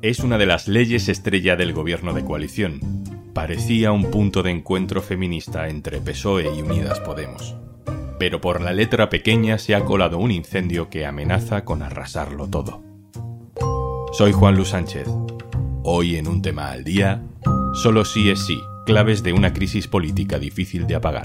Es una de las leyes estrella del gobierno de coalición. Parecía un punto de encuentro feminista entre PSOE y Unidas Podemos. Pero por la letra pequeña se ha colado un incendio que amenaza con arrasarlo todo. Soy Juan Luis Sánchez. Hoy en un tema al día, solo sí es sí, claves de una crisis política difícil de apagar.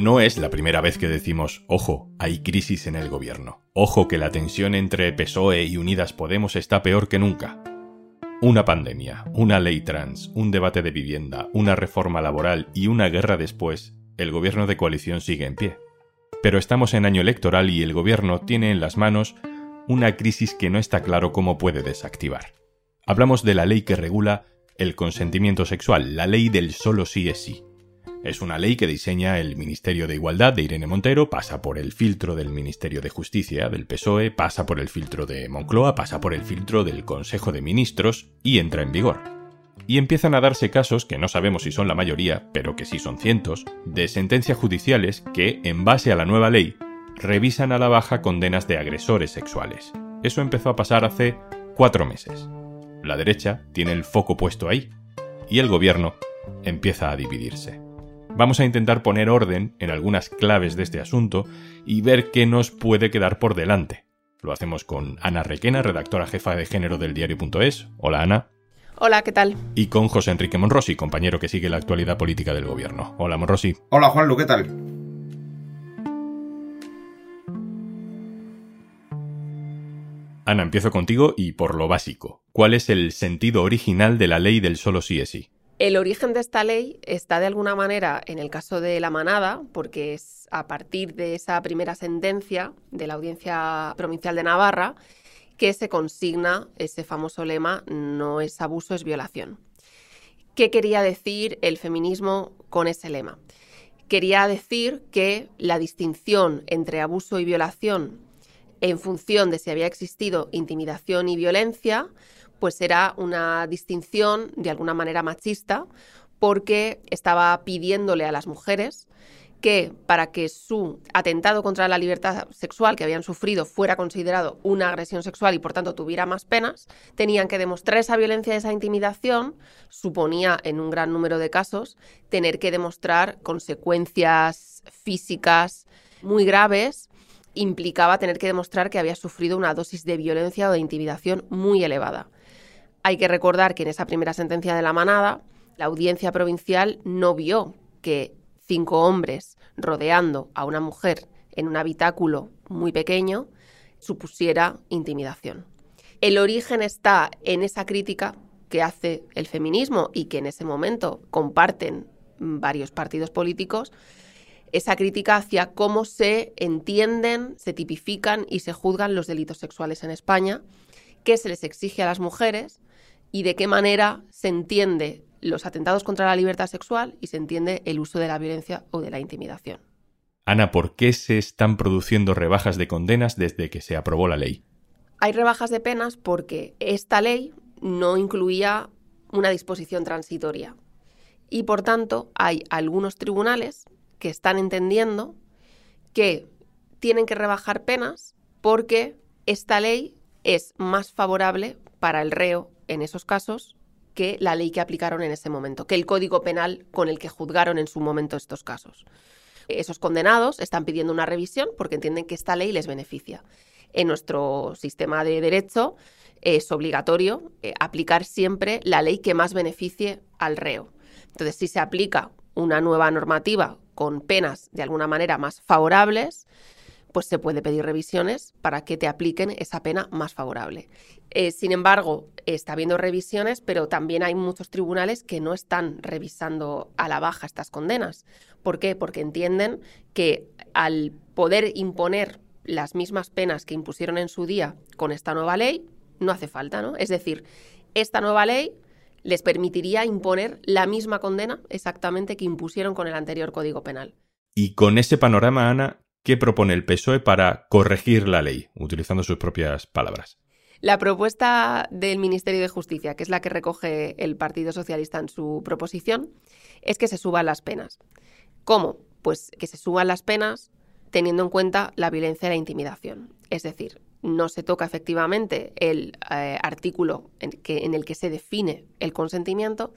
No es la primera vez que decimos, ojo, hay crisis en el gobierno. Ojo que la tensión entre PSOE y Unidas Podemos está peor que nunca. Una pandemia, una ley trans, un debate de vivienda, una reforma laboral y una guerra después, el gobierno de coalición sigue en pie. Pero estamos en año electoral y el gobierno tiene en las manos una crisis que no está claro cómo puede desactivar. Hablamos de la ley que regula el consentimiento sexual, la ley del solo sí es sí. Es una ley que diseña el Ministerio de Igualdad de Irene Montero, pasa por el filtro del Ministerio de Justicia del PSOE, pasa por el filtro de Moncloa, pasa por el filtro del Consejo de Ministros y entra en vigor. Y empiezan a darse casos, que no sabemos si son la mayoría, pero que sí son cientos, de sentencias judiciales que, en base a la nueva ley, revisan a la baja condenas de agresores sexuales. Eso empezó a pasar hace cuatro meses. La derecha tiene el foco puesto ahí, y el gobierno empieza a dividirse. Vamos a intentar poner orden en algunas claves de este asunto y ver qué nos puede quedar por delante. Lo hacemos con Ana Requena, redactora jefa de género del diario.es. Hola Ana. Hola, ¿qué tal? Y con José Enrique Monrosi, compañero que sigue la actualidad política del gobierno. Hola Monrosi. Hola Juanlu, ¿qué tal? Ana, empiezo contigo y por lo básico. ¿Cuál es el sentido original de la ley del solo sí es sí? El origen de esta ley está de alguna manera en el caso de la manada, porque es a partir de esa primera sentencia de la Audiencia Provincial de Navarra que se consigna ese famoso lema no es abuso, es violación. ¿Qué quería decir el feminismo con ese lema? Quería decir que la distinción entre abuso y violación en función de si había existido intimidación y violencia pues era una distinción de alguna manera machista porque estaba pidiéndole a las mujeres que para que su atentado contra la libertad sexual que habían sufrido fuera considerado una agresión sexual y por tanto tuviera más penas, tenían que demostrar esa violencia, esa intimidación, suponía en un gran número de casos tener que demostrar consecuencias físicas muy graves, implicaba tener que demostrar que había sufrido una dosis de violencia o de intimidación muy elevada. Hay que recordar que en esa primera sentencia de la manada, la audiencia provincial no vio que cinco hombres rodeando a una mujer en un habitáculo muy pequeño supusiera intimidación. El origen está en esa crítica que hace el feminismo y que en ese momento comparten varios partidos políticos, esa crítica hacia cómo se entienden, se tipifican y se juzgan los delitos sexuales en España, qué se les exige a las mujeres y de qué manera se entiende los atentados contra la libertad sexual y se entiende el uso de la violencia o de la intimidación. Ana, ¿por qué se están produciendo rebajas de condenas desde que se aprobó la ley? Hay rebajas de penas porque esta ley no incluía una disposición transitoria y por tanto hay algunos tribunales que están entendiendo que tienen que rebajar penas porque esta ley es más favorable para el reo en esos casos que la ley que aplicaron en ese momento, que el código penal con el que juzgaron en su momento estos casos. Esos condenados están pidiendo una revisión porque entienden que esta ley les beneficia. En nuestro sistema de derecho es obligatorio eh, aplicar siempre la ley que más beneficie al reo. Entonces, si se aplica una nueva normativa con penas de alguna manera más favorables, pues se puede pedir revisiones para que te apliquen esa pena más favorable. Eh, sin embargo, está habiendo revisiones, pero también hay muchos tribunales que no están revisando a la baja estas condenas. ¿Por qué? Porque entienden que al poder imponer las mismas penas que impusieron en su día con esta nueva ley, no hace falta, ¿no? Es decir, esta nueva ley les permitiría imponer la misma condena exactamente que impusieron con el anterior Código Penal. Y con ese panorama, Ana, ¿qué propone el PSOE para corregir la ley, utilizando sus propias palabras? La propuesta del Ministerio de Justicia, que es la que recoge el Partido Socialista en su proposición, es que se suban las penas. ¿Cómo? Pues que se suban las penas teniendo en cuenta la violencia y la intimidación. Es decir, no se toca efectivamente el eh, artículo en, que, en el que se define el consentimiento,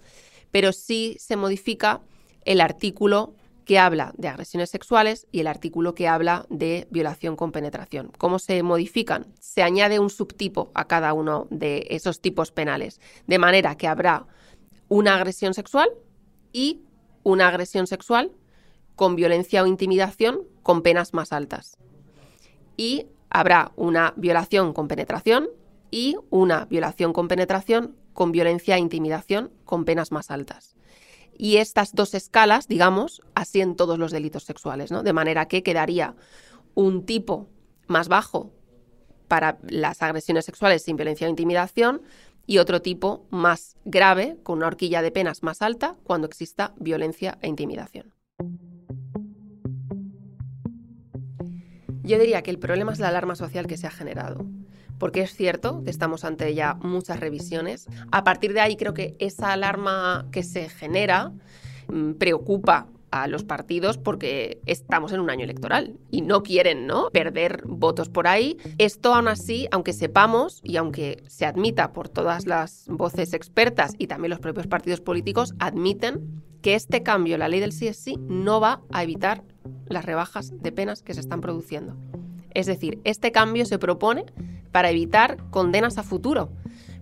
pero sí se modifica el artículo que habla de agresiones sexuales y el artículo que habla de violación con penetración. ¿Cómo se modifican? Se añade un subtipo a cada uno de esos tipos penales, de manera que habrá una agresión sexual y una agresión sexual con violencia o intimidación con penas más altas. Y habrá una violación con penetración y una violación con penetración con violencia e intimidación con penas más altas. Y estas dos escalas, digamos, así en todos los delitos sexuales, ¿no? De manera que quedaría un tipo más bajo para las agresiones sexuales sin violencia o intimidación y otro tipo más grave, con una horquilla de penas más alta, cuando exista violencia e intimidación. Yo diría que el problema es la alarma social que se ha generado. Porque es cierto que estamos ante ya muchas revisiones. A partir de ahí creo que esa alarma que se genera mm, preocupa a los partidos porque estamos en un año electoral y no quieren ¿no? perder votos por ahí. Esto aún así, aunque sepamos y aunque se admita por todas las voces expertas y también los propios partidos políticos, admiten que este cambio, la ley del sí es sí, no va a evitar las rebajas de penas que se están produciendo. Es decir, este cambio se propone para evitar condenas a futuro,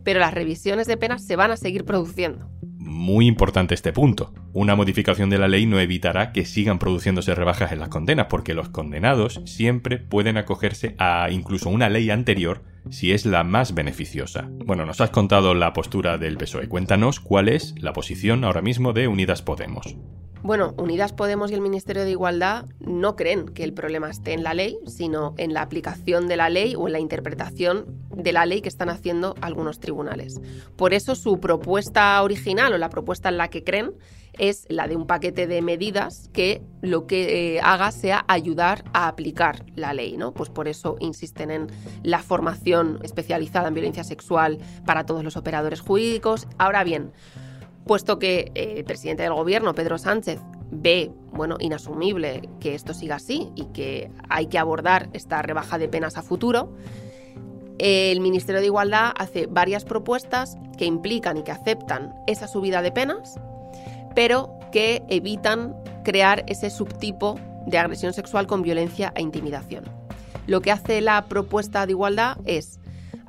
pero las revisiones de penas se van a seguir produciendo. Muy importante este punto. Una modificación de la ley no evitará que sigan produciéndose rebajas en las condenas, porque los condenados siempre pueden acogerse a incluso una ley anterior si es la más beneficiosa. Bueno, nos has contado la postura del PSOE. Cuéntanos cuál es la posición ahora mismo de Unidas Podemos. Bueno, Unidas Podemos y el Ministerio de Igualdad no creen que el problema esté en la ley, sino en la aplicación de la ley o en la interpretación de la ley que están haciendo algunos tribunales. Por eso su propuesta original o la propuesta en la que creen es la de un paquete de medidas que lo que eh, haga sea ayudar a aplicar la ley, ¿no? Pues por eso insisten en la formación especializada en violencia sexual para todos los operadores jurídicos. Ahora bien, puesto que eh, el presidente del gobierno, Pedro Sánchez, ve, bueno, inasumible que esto siga así y que hay que abordar esta rebaja de penas a futuro, el Ministerio de Igualdad hace varias propuestas que implican y que aceptan esa subida de penas, pero que evitan crear ese subtipo de agresión sexual con violencia e intimidación. Lo que hace la propuesta de igualdad es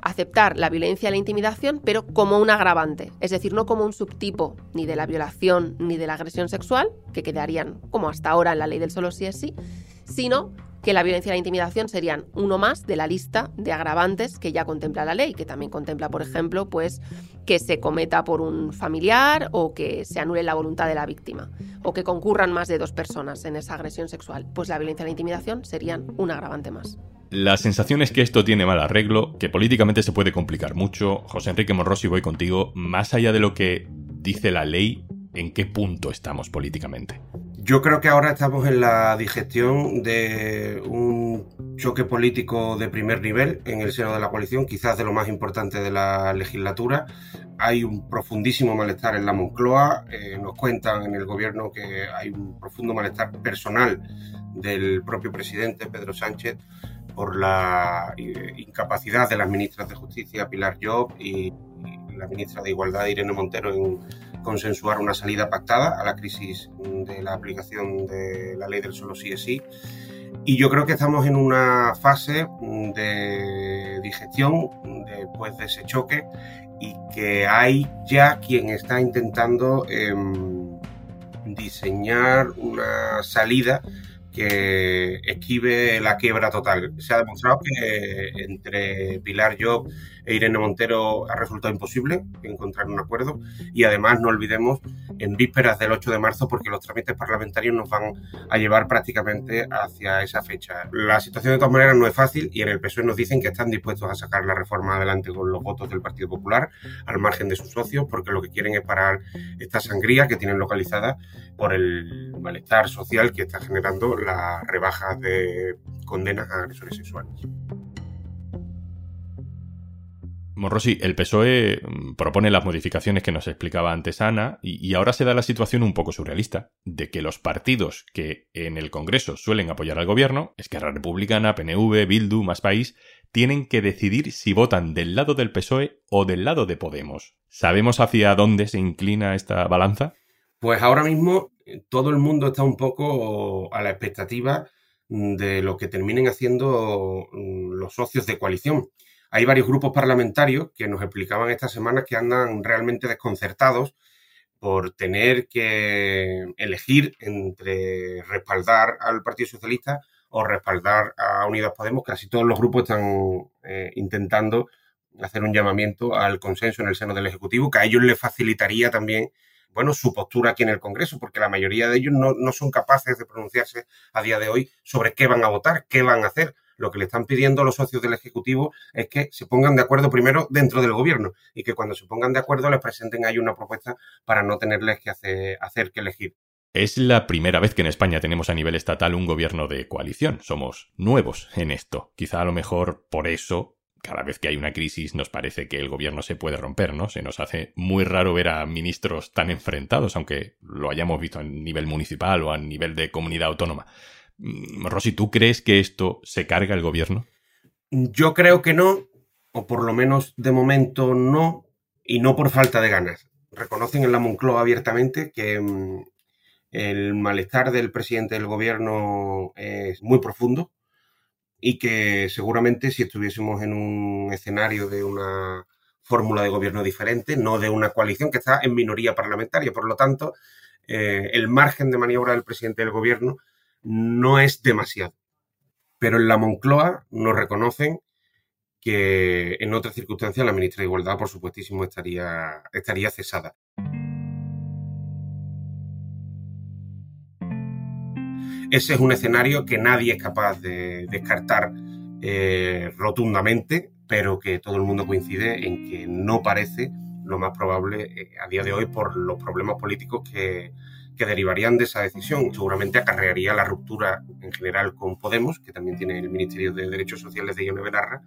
aceptar la violencia y la intimidación, pero como un agravante, es decir, no como un subtipo ni de la violación ni de la agresión sexual, que quedarían como hasta ahora en la ley del solo sí es sí, sino que la violencia y la intimidación serían uno más de la lista de agravantes que ya contempla la ley, que también contempla, por ejemplo, pues que se cometa por un familiar o que se anule la voluntad de la víctima o que concurran más de dos personas en esa agresión sexual. Pues la violencia y la intimidación serían un agravante más. La sensación es que esto tiene mal arreglo, que políticamente se puede complicar mucho. José Enrique Morrosi, voy contigo. Más allá de lo que dice la ley, ¿en qué punto estamos políticamente? Yo creo que ahora estamos en la digestión de un choque político de primer nivel en el seno de la coalición, quizás de lo más importante de la legislatura. Hay un profundísimo malestar en la Moncloa. Eh, nos cuentan en el gobierno que hay un profundo malestar personal del propio presidente Pedro Sánchez por la eh, incapacidad de las ministras de Justicia, Pilar Job, y, la ministra de Igualdad, Irene Montero, en consensuar una salida pactada a la crisis de la aplicación de la ley del solo sí es sí. Y yo creo que estamos en una fase de digestión después de ese choque y que hay ya quien está intentando em, diseñar una salida que esquive la quiebra total. Se ha demostrado que entre Pilar Job e Irene Montero ha resultado imposible encontrar un acuerdo y además no olvidemos en vísperas del 8 de marzo porque los trámites parlamentarios nos van a llevar prácticamente hacia esa fecha. La situación de todas maneras no es fácil y en el PSOE nos dicen que están dispuestos a sacar la reforma adelante con los votos del Partido Popular al margen de sus socios porque lo que quieren es parar esta sangría que tienen localizada por el malestar social que está generando la rebaja de condenas a agresores sexuales. Monrosi, el PSOE mm, propone las modificaciones que nos explicaba antes Ana y, ahora se da la situación un poco surrealista de que los partidos que en el Congreso suelen apoyar al gobierno, Esquerra Republicana, PNV, Bildu, Más País, tienen que decidir si votan del lado del PSOE o del lado de Podemos. ¿Sabemos hacia dónde se inclina esta balanza? Pues ahora mismo eh, todo el mundo está un poco a la expectativa de lo que terminen haciendo mm, los socios de coalición hay varios grupos parlamentarios que nos explicaban esta semana que andan realmente desconcertados por tener que elegir entre respaldar al Partido Socialista o respaldar a Unidas Podemos. Casi todos los grupos están eh, intentando hacer un llamamiento al consenso en el seno del Ejecutivo, que a ellos les facilitaría también bueno, su postura aquí en el Congreso, porque la mayoría de ellos no son capaces de pronunciarse a día de hoy sobre qué van a votar, qué van a hacer lo que le están pidiendo los socios del Ejecutivo es que se pongan de acuerdo primero dentro del Gobierno y que cuando se pongan de acuerdo les presenten ahí una propuesta para no tenerles que hacer, que elegir. Es la primera vez que en España tenemos a nivel estatal un gobierno de coalición. Somos nuevos en esto. Quizá a lo mejor por eso cada vez que hay una crisis nos parece que el gobierno se puede romper, ¿no? Se nos hace muy raro ver a ministros tan enfrentados, aunque lo hayamos visto a nivel municipal o a nivel de comunidad autónoma. Mm, Rosy, ¿tú crees que esto se carga el gobierno? Yo creo que no, o por lo menos de momento no, y no por falta de ganas. Reconocen en la Moncloa abiertamente que mm, el malestar del presidente del gobierno es muy profundo y que seguramente si estuviésemos en un escenario de una fórmula de gobierno diferente, no de una coalición que está en minoría parlamentaria, por lo tanto, eh, el margen de maniobra del presidente del gobierno no es demasiado. Pero en la Moncloa nos reconocen que en otras circunstancias la ministra de Igualdad, por supuestísimo, estaría, estaría cesada. Ese es un escenario que nadie es capaz de descartar eh, rotundamente, pero que todo el mundo coincide en que no parece lo más probable eh, a día de hoy por los problemas políticos que, que derivarían de esa decisión. Seguramente acarrearía la ruptura en general con Podemos, que también tiene el Ministerio de Derechos Sociales de Ione Belarra,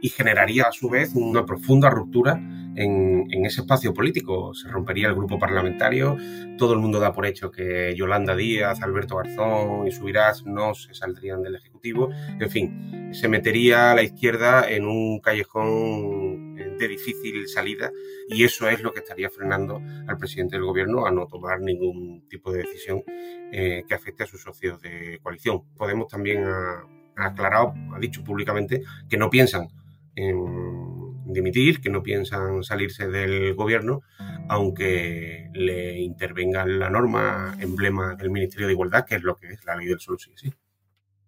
y generaría a su vez una profunda ruptura en, en, ese espacio político. Se rompería el grupo parlamentario, todo el mundo da por hecho que Yolanda Díaz, Alberto Garzón y Subirás no se saldrían del Ejecutivo. En fin, se metería a la izquierda en un callejón de difícil salida y eso es lo que estaría frenando al presidente del gobierno a no tomar ningún tipo de decisión eh, que afecte a sus socios de coalición. Podemos también ha, aclarado, ha dicho públicamente que no piensan en dimitir, que no piensan salirse del gobierno, aunque le intervenga la norma emblema del Ministerio de Igualdad, que es lo que es la ley del solo sí, sí.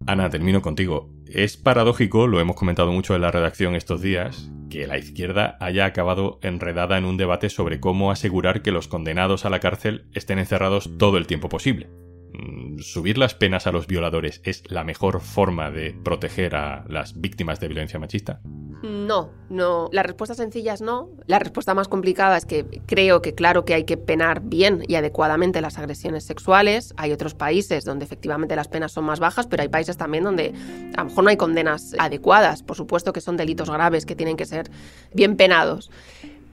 Ana, termino contigo. Es paradójico, lo hemos comentado mucho en la redacción estos días, que la izquierda haya acabado enredada en un debate sobre cómo asegurar que los condenados a la cárcel estén encerrados todo el tiempo posible. ¿Subir las penas a los violadores es la mejor forma de proteger a las víctimas de violencia machista? No, no. La respuesta sencilla es no. La respuesta más complicada es que creo que claro que hay que penar bien y adecuadamente las agresiones sexuales. Hay otros países donde efectivamente las penas son más bajas, pero hay países también donde a lo mejor no hay condenas adecuadas. Por supuesto que son delitos graves que tienen que ser bien penados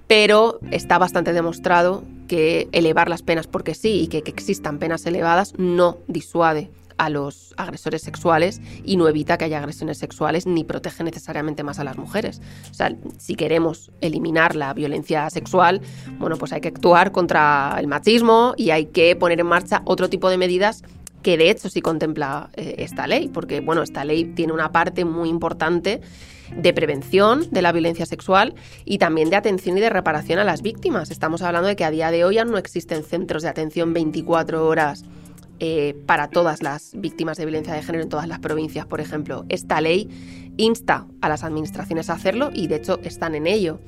pero está bastante demostrado que elevar las penas porque sí y que, existan penas elevadas no disuade a los agresores sexuales y no evita que haya agresiones sexuales ni protege necesariamente más a las mujeres. O sea, si queremos eliminar la violencia sexual, bueno, pues hay que actuar contra el machismo y hay que poner en marcha otro tipo de medidas que de hecho sí contempla eh, esta ley, porque bueno, esta ley tiene una parte muy importante de prevención de la violencia sexual y también de atención y de reparación a las víctimas. Estamos hablando de que a día de hoy ya no existen centros de atención 24 horas eh, para todas las víctimas de violencia de género en todas las provincias, por ejemplo. Esta ley insta a las administraciones a hacerlo y de hecho están en ello.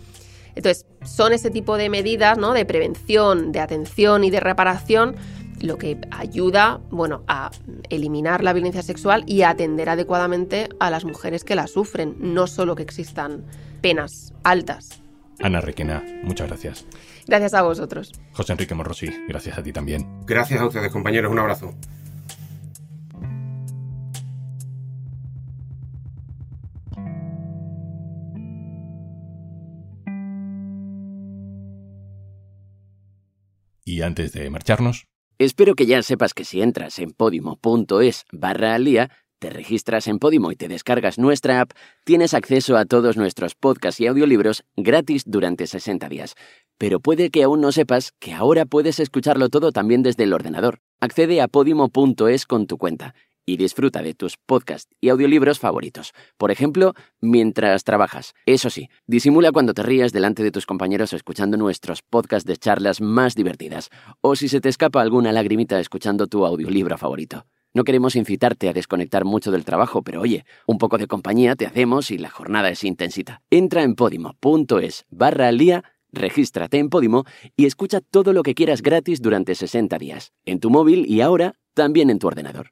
Entonces, son ese tipo de medidas ¿no? de prevención, de atención y de reparación lo que ayuda bueno, a eliminar la violencia sexual y a atender adecuadamente a las mujeres que la sufren, no solo que existan penas altas. Ana Requena, muchas gracias. Gracias a vosotros. José Enrique Morrosi, gracias a ti también. Gracias a ustedes, compañeros. Un abrazo. Y antes de marcharnos... Espero que ya sepas que si entras en podimo.es barra alía, te registras en Podimo y te descargas nuestra app, tienes acceso a todos nuestros podcasts y audiolibros gratis durante 60 días. Pero puede que aún no sepas que ahora puedes escucharlo todo también desde el ordenador. Accede a podimo.es con tu cuenta y disfruta de tus podcasts y audiolibros favoritos. Por ejemplo, mientras trabajas. Eso sí, disimula cuando te rías delante de tus compañeros escuchando nuestros podcasts de charlas más divertidas, o si se te escapa alguna lagrimita escuchando tu audiolibro favorito. No queremos incitarte a desconectar mucho del trabajo, pero oye, un poco de compañía te hacemos y la jornada es intensita. Entra en podimo.es barra al regístrate en Podimo y escucha todo lo que quieras gratis durante 60 días, en tu móvil y ahora también en tu ordenador.